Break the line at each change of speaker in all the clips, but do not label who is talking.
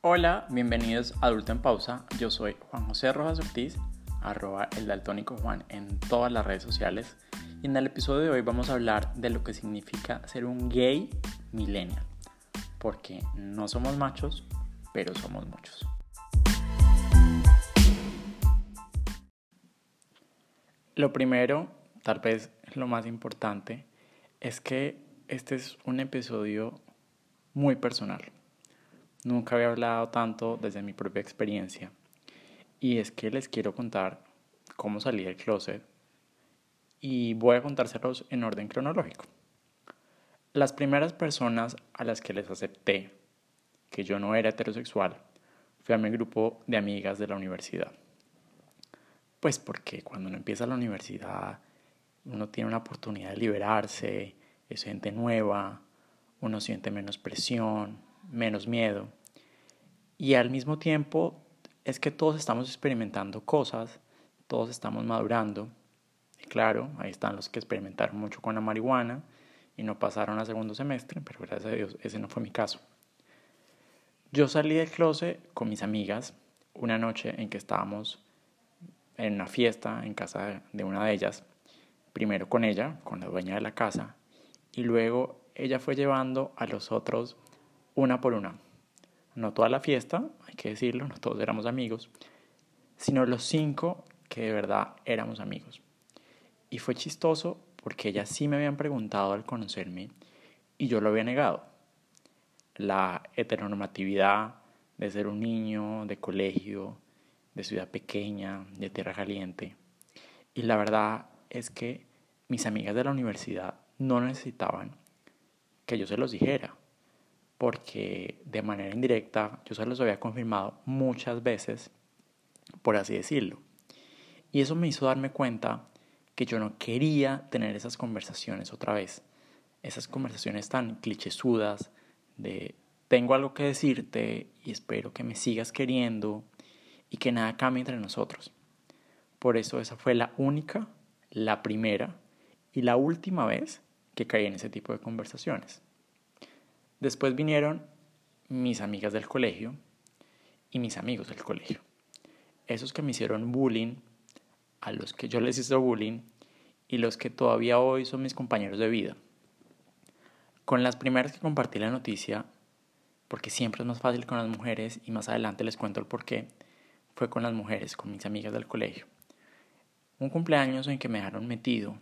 Hola, bienvenidos a Adulto en Pausa. Yo soy Juan José Rojas Ortiz, arroba el daltónico Juan en todas las redes sociales. Y en el episodio de hoy vamos a hablar de lo que significa ser un gay millennial. Porque no somos machos, pero somos muchos. Lo primero, tal vez lo más importante, es que este es un episodio muy personal Nunca había hablado tanto desde mi propia experiencia. Y es que les quiero contar cómo salí del closet y voy a contárselos en orden cronológico. Las primeras personas a las que les acepté que yo no era heterosexual fue a mi grupo de amigas de la universidad. Pues porque cuando uno empieza la universidad uno tiene una oportunidad de liberarse, es gente nueva, uno siente menos presión, menos miedo. Y al mismo tiempo es que todos estamos experimentando cosas, todos estamos madurando. Y claro, ahí están los que experimentaron mucho con la marihuana y no pasaron a segundo semestre, pero gracias a Dios ese no fue mi caso. Yo salí del closet con mis amigas una noche en que estábamos en una fiesta en casa de una de ellas, primero con ella, con la dueña de la casa, y luego ella fue llevando a los otros una por una. No toda la fiesta, hay que decirlo, no todos éramos amigos, sino los cinco que de verdad éramos amigos. Y fue chistoso porque ellas sí me habían preguntado al conocerme y yo lo había negado. La heteronormatividad de ser un niño de colegio, de ciudad pequeña, de tierra caliente. Y la verdad es que mis amigas de la universidad no necesitaban que yo se los dijera porque de manera indirecta yo se los había confirmado muchas veces, por así decirlo. Y eso me hizo darme cuenta que yo no quería tener esas conversaciones otra vez, esas conversaciones tan clichésudas de tengo algo que decirte y espero que me sigas queriendo y que nada cambie entre nosotros. Por eso esa fue la única, la primera y la última vez que caí en ese tipo de conversaciones. Después vinieron mis amigas del colegio y mis amigos del colegio. Esos que me hicieron bullying, a los que yo les hice bullying y los que todavía hoy son mis compañeros de vida. Con las primeras que compartí la noticia, porque siempre es más fácil con las mujeres y más adelante les cuento el por qué, fue con las mujeres, con mis amigas del colegio. Un cumpleaños en que me dejaron metido,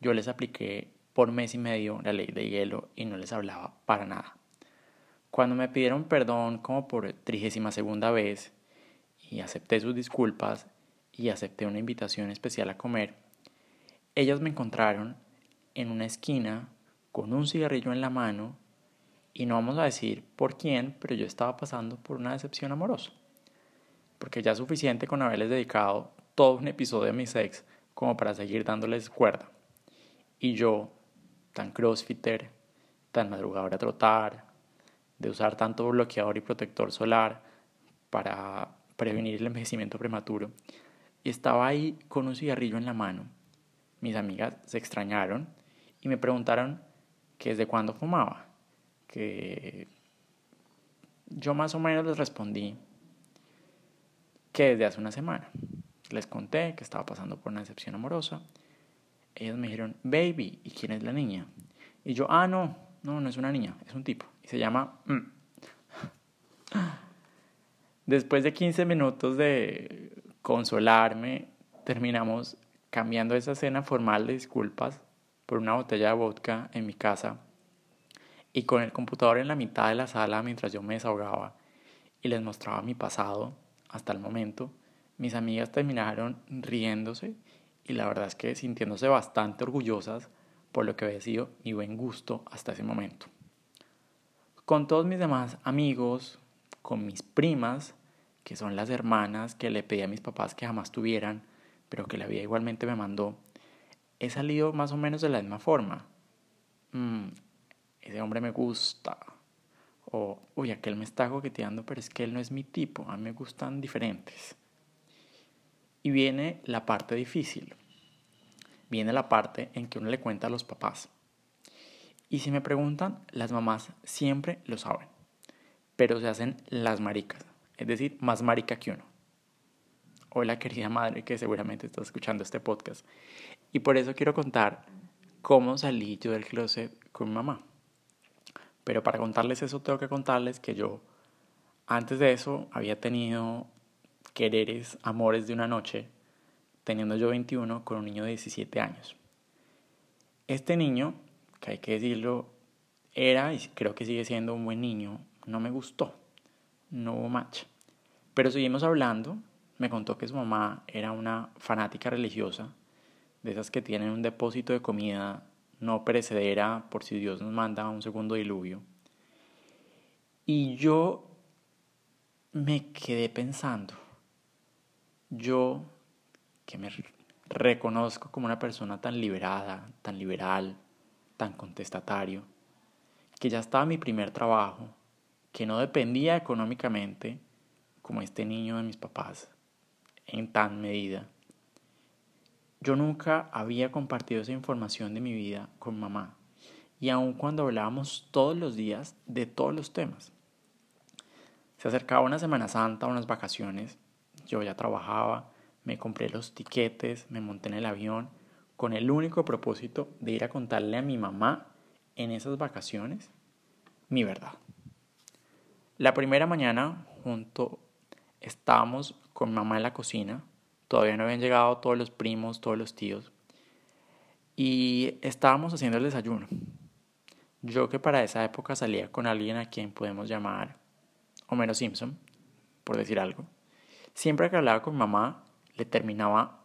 yo les apliqué por mes y medio la ley de hielo y no les hablaba para nada. Cuando me pidieron perdón como por trigésima segunda vez y acepté sus disculpas y acepté una invitación especial a comer, ellas me encontraron en una esquina con un cigarrillo en la mano y no vamos a decir por quién, pero yo estaba pasando por una decepción amorosa. Porque ya es suficiente con haberles dedicado todo un episodio de mi sex como para seguir dándoles cuerda. Y yo, tan crossfitter, tan madrugador a trotar, de usar tanto bloqueador y protector solar para prevenir el envejecimiento prematuro. Y estaba ahí con un cigarrillo en la mano. Mis amigas se extrañaron y me preguntaron que desde cuándo fumaba. Que yo más o menos les respondí que desde hace una semana. Les conté que estaba pasando por una decepción amorosa ellos me dijeron, baby, ¿y quién es la niña? Y yo, ah, no, no, no es una niña, es un tipo. Y se llama... Mm". Después de 15 minutos de consolarme, terminamos cambiando esa cena formal de disculpas por una botella de vodka en mi casa y con el computador en la mitad de la sala mientras yo me desahogaba y les mostraba mi pasado hasta el momento, mis amigas terminaron riéndose y la verdad es que sintiéndose bastante orgullosas por lo que había sido mi buen gusto hasta ese momento. Con todos mis demás amigos, con mis primas, que son las hermanas que le pedí a mis papás que jamás tuvieran, pero que la vida igualmente me mandó, he salido más o menos de la misma forma. Mm, ese hombre me gusta. O, uy, aquel me está coqueteando, pero es que él no es mi tipo, a mí me gustan diferentes. Y viene la parte difícil. Viene la parte en que uno le cuenta a los papás. Y si me preguntan, las mamás siempre lo saben. pero se hacen las maricas, es decir, más marica que uno. Hola querida madre que seguramente está escuchando este podcast. Y por eso quiero contar cómo salí yo del closet con mamá. Pero para contarles eso tengo que contarles que yo antes de eso había tenido quereres, amores de una noche, teniendo yo 21 con un niño de 17 años. Este niño, que hay que decirlo, era y creo que sigue siendo un buen niño, no me gustó, no hubo match. Pero seguimos hablando, me contó que su mamá era una fanática religiosa, de esas que tienen un depósito de comida no perecedera por si Dios nos manda un segundo diluvio. Y yo me quedé pensando, yo que me reconozco como una persona tan liberada, tan liberal, tan contestatario, que ya estaba mi primer trabajo, que no dependía económicamente como este niño de mis papás en tan medida. Yo nunca había compartido esa información de mi vida con mamá y aun cuando hablábamos todos los días de todos los temas. Se acercaba una Semana Santa, unas vacaciones, yo ya trabajaba, me compré los tiquetes, me monté en el avión con el único propósito de ir a contarle a mi mamá en esas vacaciones mi verdad. La primera mañana junto estábamos con mamá en la cocina, todavía no habían llegado todos los primos, todos los tíos, y estábamos haciendo el desayuno. Yo que para esa época salía con alguien a quien podemos llamar Homero Simpson, por decir algo, siempre que hablaba con mamá le terminaba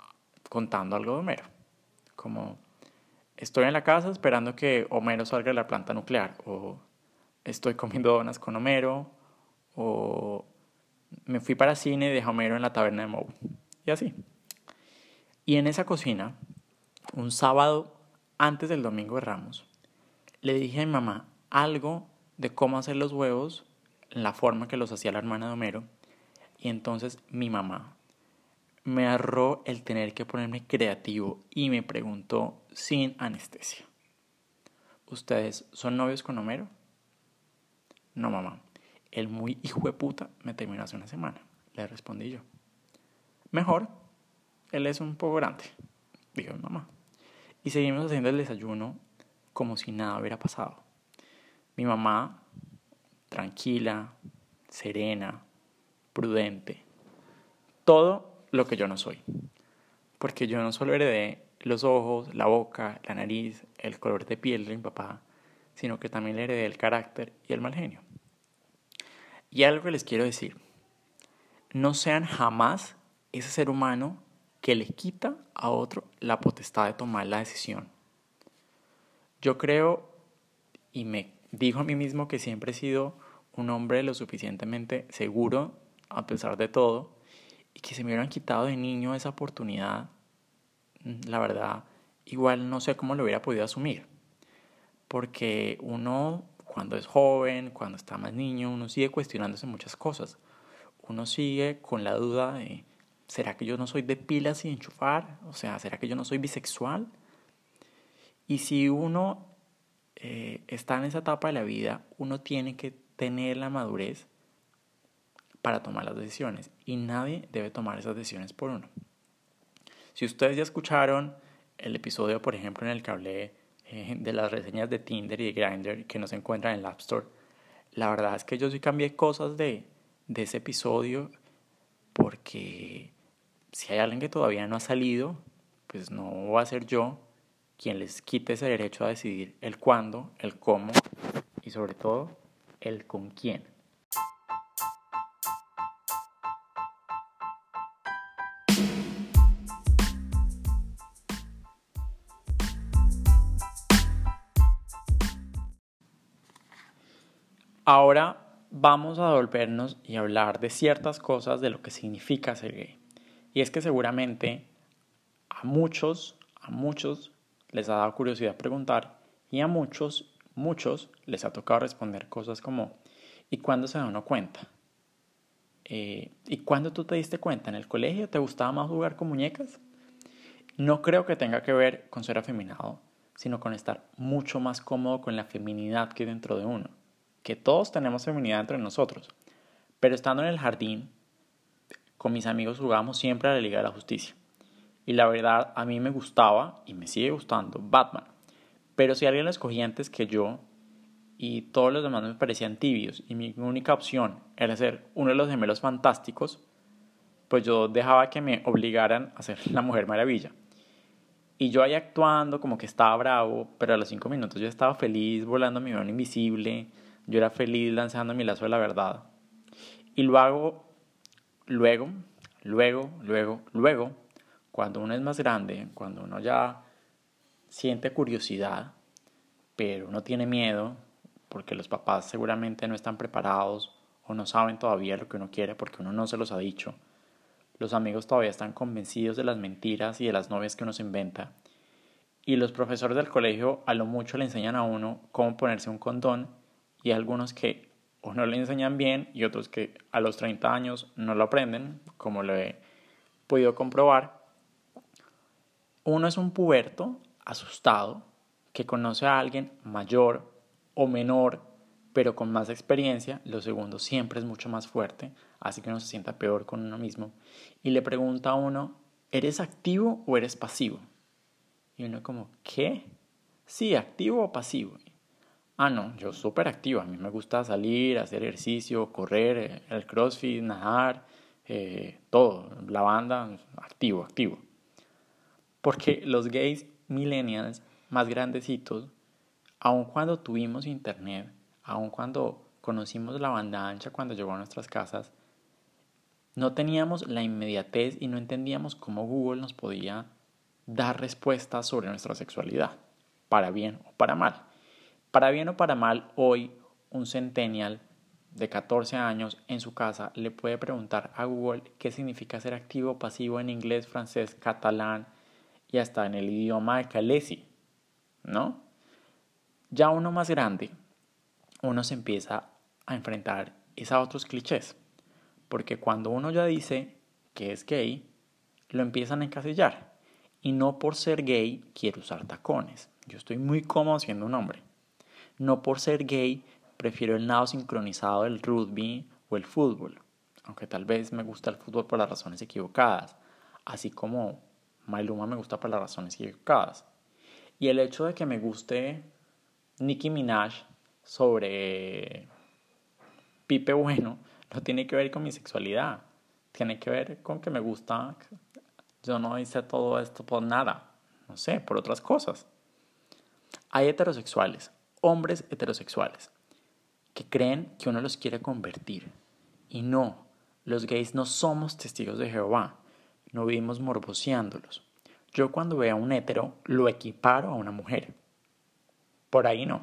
contando algo de Homero, como estoy en la casa esperando que Homero salga de la planta nuclear, o estoy comiendo donas con Homero, o me fui para cine y dejé a Homero en la taberna de Moe, y así. Y en esa cocina, un sábado antes del domingo de Ramos, le dije a mi mamá algo de cómo hacer los huevos en la forma que los hacía la hermana de Homero, y entonces mi mamá me agarró el tener que ponerme creativo y me preguntó sin anestesia. ¿Ustedes son novios con Homero? No, mamá. El muy hijo de puta me terminó hace una semana, le respondí yo. Mejor, él es un poco grande, dijo mi mamá. Y seguimos haciendo el desayuno como si nada hubiera pasado. Mi mamá, tranquila, serena, prudente, todo lo que yo no soy. Porque yo no solo heredé los ojos, la boca, la nariz, el color de piel de mi papá, sino que también le heredé el carácter y el mal genio. Y algo les quiero decir, no sean jamás ese ser humano que le quita a otro la potestad de tomar la decisión. Yo creo y me digo a mí mismo que siempre he sido un hombre lo suficientemente seguro a pesar de todo y que se me hubieran quitado de niño esa oportunidad, mm, la verdad, igual no sé cómo lo hubiera podido asumir. Porque uno, cuando es joven, cuando está más niño, uno sigue cuestionándose muchas cosas. Uno sigue con la duda de, ¿será que yo no soy de pilas y enchufar? O sea, ¿será que yo no soy bisexual? Y si uno eh, está en esa etapa de la vida, uno tiene que tener la madurez para tomar las decisiones y nadie debe tomar esas decisiones por uno. Si ustedes ya escucharon el episodio, por ejemplo, en el que hablé eh, de las reseñas de Tinder y de Grindr que no se encuentran en el App Store, la verdad es que yo sí cambié cosas de, de ese episodio porque si hay alguien que todavía no ha salido, pues no va a ser yo quien les quite ese derecho a decidir el cuándo, el cómo y sobre todo el con quién. Ahora vamos a volvernos y hablar de ciertas cosas de lo que significa ser gay. Y es que seguramente a muchos, a muchos les ha dado curiosidad preguntar y a muchos, muchos les ha tocado responder cosas como ¿y cuándo se da uno cuenta? Eh, ¿Y cuándo tú te diste cuenta? ¿En el colegio te gustaba más jugar con muñecas? No creo que tenga que ver con ser afeminado, sino con estar mucho más cómodo con la feminidad que hay dentro de uno que todos tenemos feminidad entre nosotros. Pero estando en el jardín, con mis amigos jugábamos siempre a la Liga de la Justicia. Y la verdad, a mí me gustaba y me sigue gustando Batman. Pero si alguien lo escogía antes que yo y todos los demás me parecían tibios y mi única opción era ser uno de los gemelos fantásticos, pues yo dejaba que me obligaran a ser la Mujer Maravilla. Y yo ahí actuando como que estaba bravo, pero a los cinco minutos yo estaba feliz volando mi mano invisible, yo era feliz lanzando mi lazo de la verdad. Y luego, luego, luego, luego, luego, cuando uno es más grande, cuando uno ya siente curiosidad, pero uno tiene miedo, porque los papás seguramente no están preparados o no saben todavía lo que uno quiere porque uno no se los ha dicho. Los amigos todavía están convencidos de las mentiras y de las novias que uno se inventa. Y los profesores del colegio a lo mucho le enseñan a uno cómo ponerse un condón y algunos que no le enseñan bien y otros que a los 30 años no lo aprenden, como lo he podido comprobar. Uno es un puberto asustado que conoce a alguien mayor o menor, pero con más experiencia. Lo segundo siempre es mucho más fuerte, así que uno se sienta peor con uno mismo. Y le pregunta a uno, ¿eres activo o eres pasivo? Y uno como, ¿qué? Sí, activo o pasivo. Ah, no, yo súper activo. A mí me gusta salir, hacer ejercicio, correr, eh, el crossfit, nadar, eh, todo. La banda, activo, activo. Porque los gays millennials más grandecitos, aun cuando tuvimos internet, aun cuando conocimos la banda ancha cuando llegó a nuestras casas, no teníamos la inmediatez y no entendíamos cómo Google nos podía dar respuestas sobre nuestra sexualidad, para bien o para mal. Para bien o para mal, hoy un centennial de 14 años en su casa le puede preguntar a Google qué significa ser activo o pasivo en inglés, francés, catalán y hasta en el idioma de Calesi, ¿no? Ya uno más grande, uno se empieza a enfrentar a otros clichés, porque cuando uno ya dice que es gay, lo empiezan a encasillar. Y no por ser gay quiero usar tacones. Yo estoy muy cómodo siendo un hombre. No por ser gay prefiero el nado sincronizado del rugby o el fútbol, aunque tal vez me gusta el fútbol por las razones equivocadas, así como Mailuma me gusta por las razones equivocadas. Y el hecho de que me guste Nicki Minaj sobre Pipe Bueno no tiene que ver con mi sexualidad, tiene que ver con que me gusta, yo no hice todo esto por nada, no sé, por otras cosas. Hay heterosexuales hombres heterosexuales que creen que uno los quiere convertir. Y no, los gays no somos testigos de Jehová, no vivimos morboseándolos. Yo cuando veo a un hetero lo equiparo a una mujer. Por ahí no.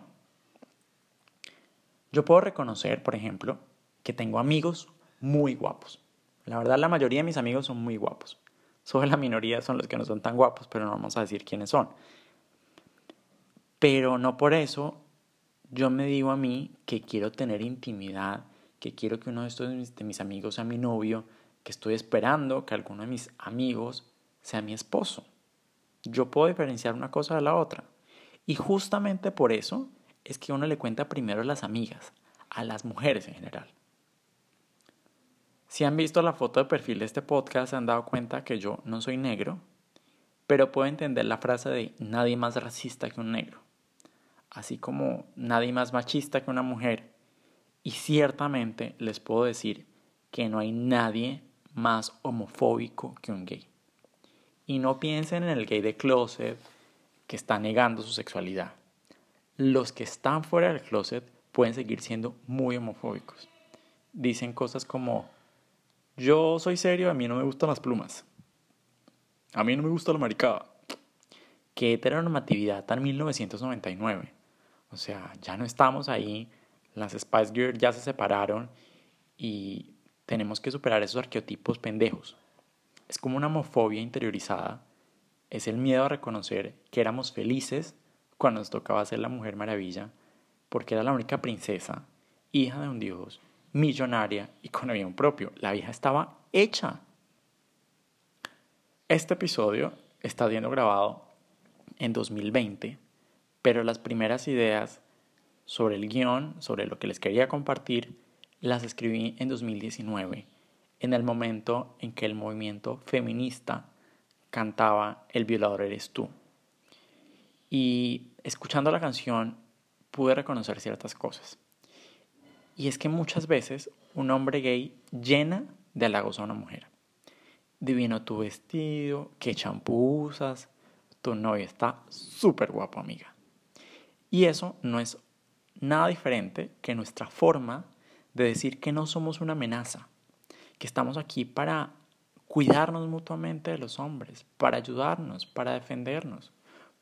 Yo puedo reconocer, por ejemplo, que tengo amigos muy guapos. La verdad, la mayoría de mis amigos son muy guapos. Solo la minoría son los que no son tan guapos, pero no vamos a decir quiénes son. Pero no por eso yo me digo a mí que quiero tener intimidad, que quiero que uno de estos de mis amigos sea mi novio, que estoy esperando que alguno de mis amigos sea mi esposo. Yo puedo diferenciar una cosa de la otra. Y justamente por eso es que uno le cuenta primero a las amigas, a las mujeres en general. Si han visto la foto de perfil de este podcast, se han dado cuenta que yo no soy negro, pero puedo entender la frase de nadie más racista que un negro así como nadie más machista que una mujer. Y ciertamente les puedo decir que no hay nadie más homofóbico que un gay. Y no piensen en el gay de closet que está negando su sexualidad. Los que están fuera del closet pueden seguir siendo muy homofóbicos. Dicen cosas como, yo soy serio, a mí no me gustan las plumas. A mí no me gusta la maricada. Qué heteronormatividad tan 1999. O sea, ya no estamos ahí, las Spice Girls ya se separaron y tenemos que superar esos arqueotipos pendejos. Es como una homofobia interiorizada, es el miedo a reconocer que éramos felices cuando nos tocaba ser la Mujer Maravilla, porque era la única princesa, hija de un dios, millonaria y con avión propio. La vieja estaba hecha. Este episodio está siendo grabado en 2020 pero las primeras ideas sobre el guion, sobre lo que les quería compartir, las escribí en 2019, en el momento en que el movimiento feminista cantaba El violador eres tú. Y escuchando la canción pude reconocer ciertas cosas. Y es que muchas veces un hombre gay llena de halagos a una mujer. Divino tu vestido, qué champú usas, tu novia está súper guapo, amiga. Y eso no es nada diferente que nuestra forma de decir que no somos una amenaza, que estamos aquí para cuidarnos mutuamente de los hombres, para ayudarnos, para defendernos,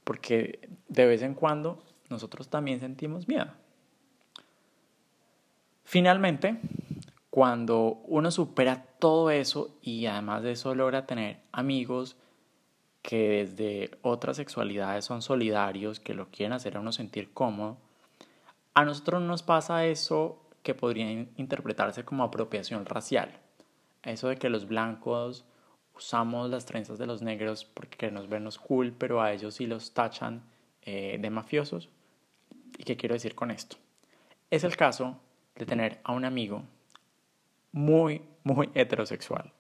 porque de vez en cuando nosotros también sentimos miedo. Finalmente, cuando uno supera todo eso y además de eso logra tener amigos que desde otras sexualidades son solidarios, que lo quieren hacer a uno sentir cómodo, a nosotros nos pasa eso que podría interpretarse como apropiación racial. Eso de que los blancos usamos las trenzas de los negros porque nos vernos cool, pero a ellos sí los tachan eh, de mafiosos. ¿Y qué quiero decir con esto? Es el caso de tener a un amigo muy, muy heterosexual,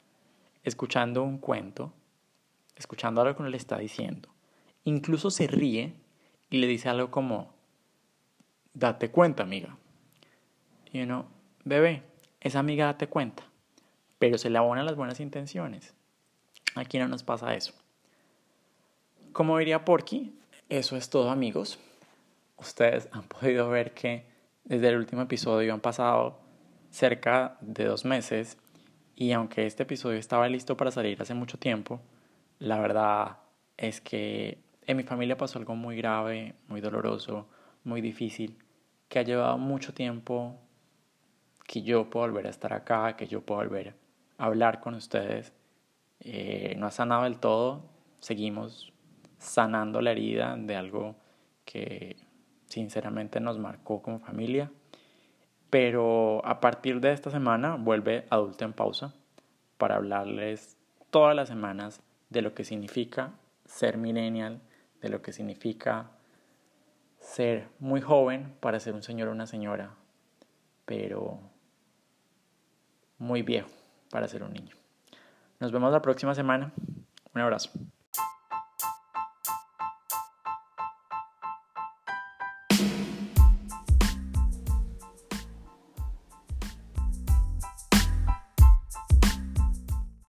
escuchando un cuento, escuchando algo que uno le está diciendo. Incluso se ríe y le dice algo como, date cuenta, amiga. Y uno, bebé, esa amiga date cuenta, pero se le abonan las buenas intenciones. Aquí no nos pasa eso. Como diría Porky, eso es todo amigos. Ustedes han podido ver que desde el último episodio han pasado cerca de dos meses y aunque este episodio estaba listo para salir hace mucho tiempo, la verdad es que en mi familia pasó algo muy grave, muy doloroso, muy difícil, que ha llevado mucho tiempo que yo pueda volver a estar acá, que yo pueda volver a hablar con ustedes. Eh, no ha sanado del todo, seguimos sanando la herida de algo que sinceramente nos marcó como familia. Pero a partir de esta semana vuelve Adulto en Pausa para hablarles todas las semanas de lo que significa ser millennial, de lo que significa ser muy joven para ser un señor o una señora, pero muy viejo para ser un niño. Nos vemos la próxima semana. Un abrazo.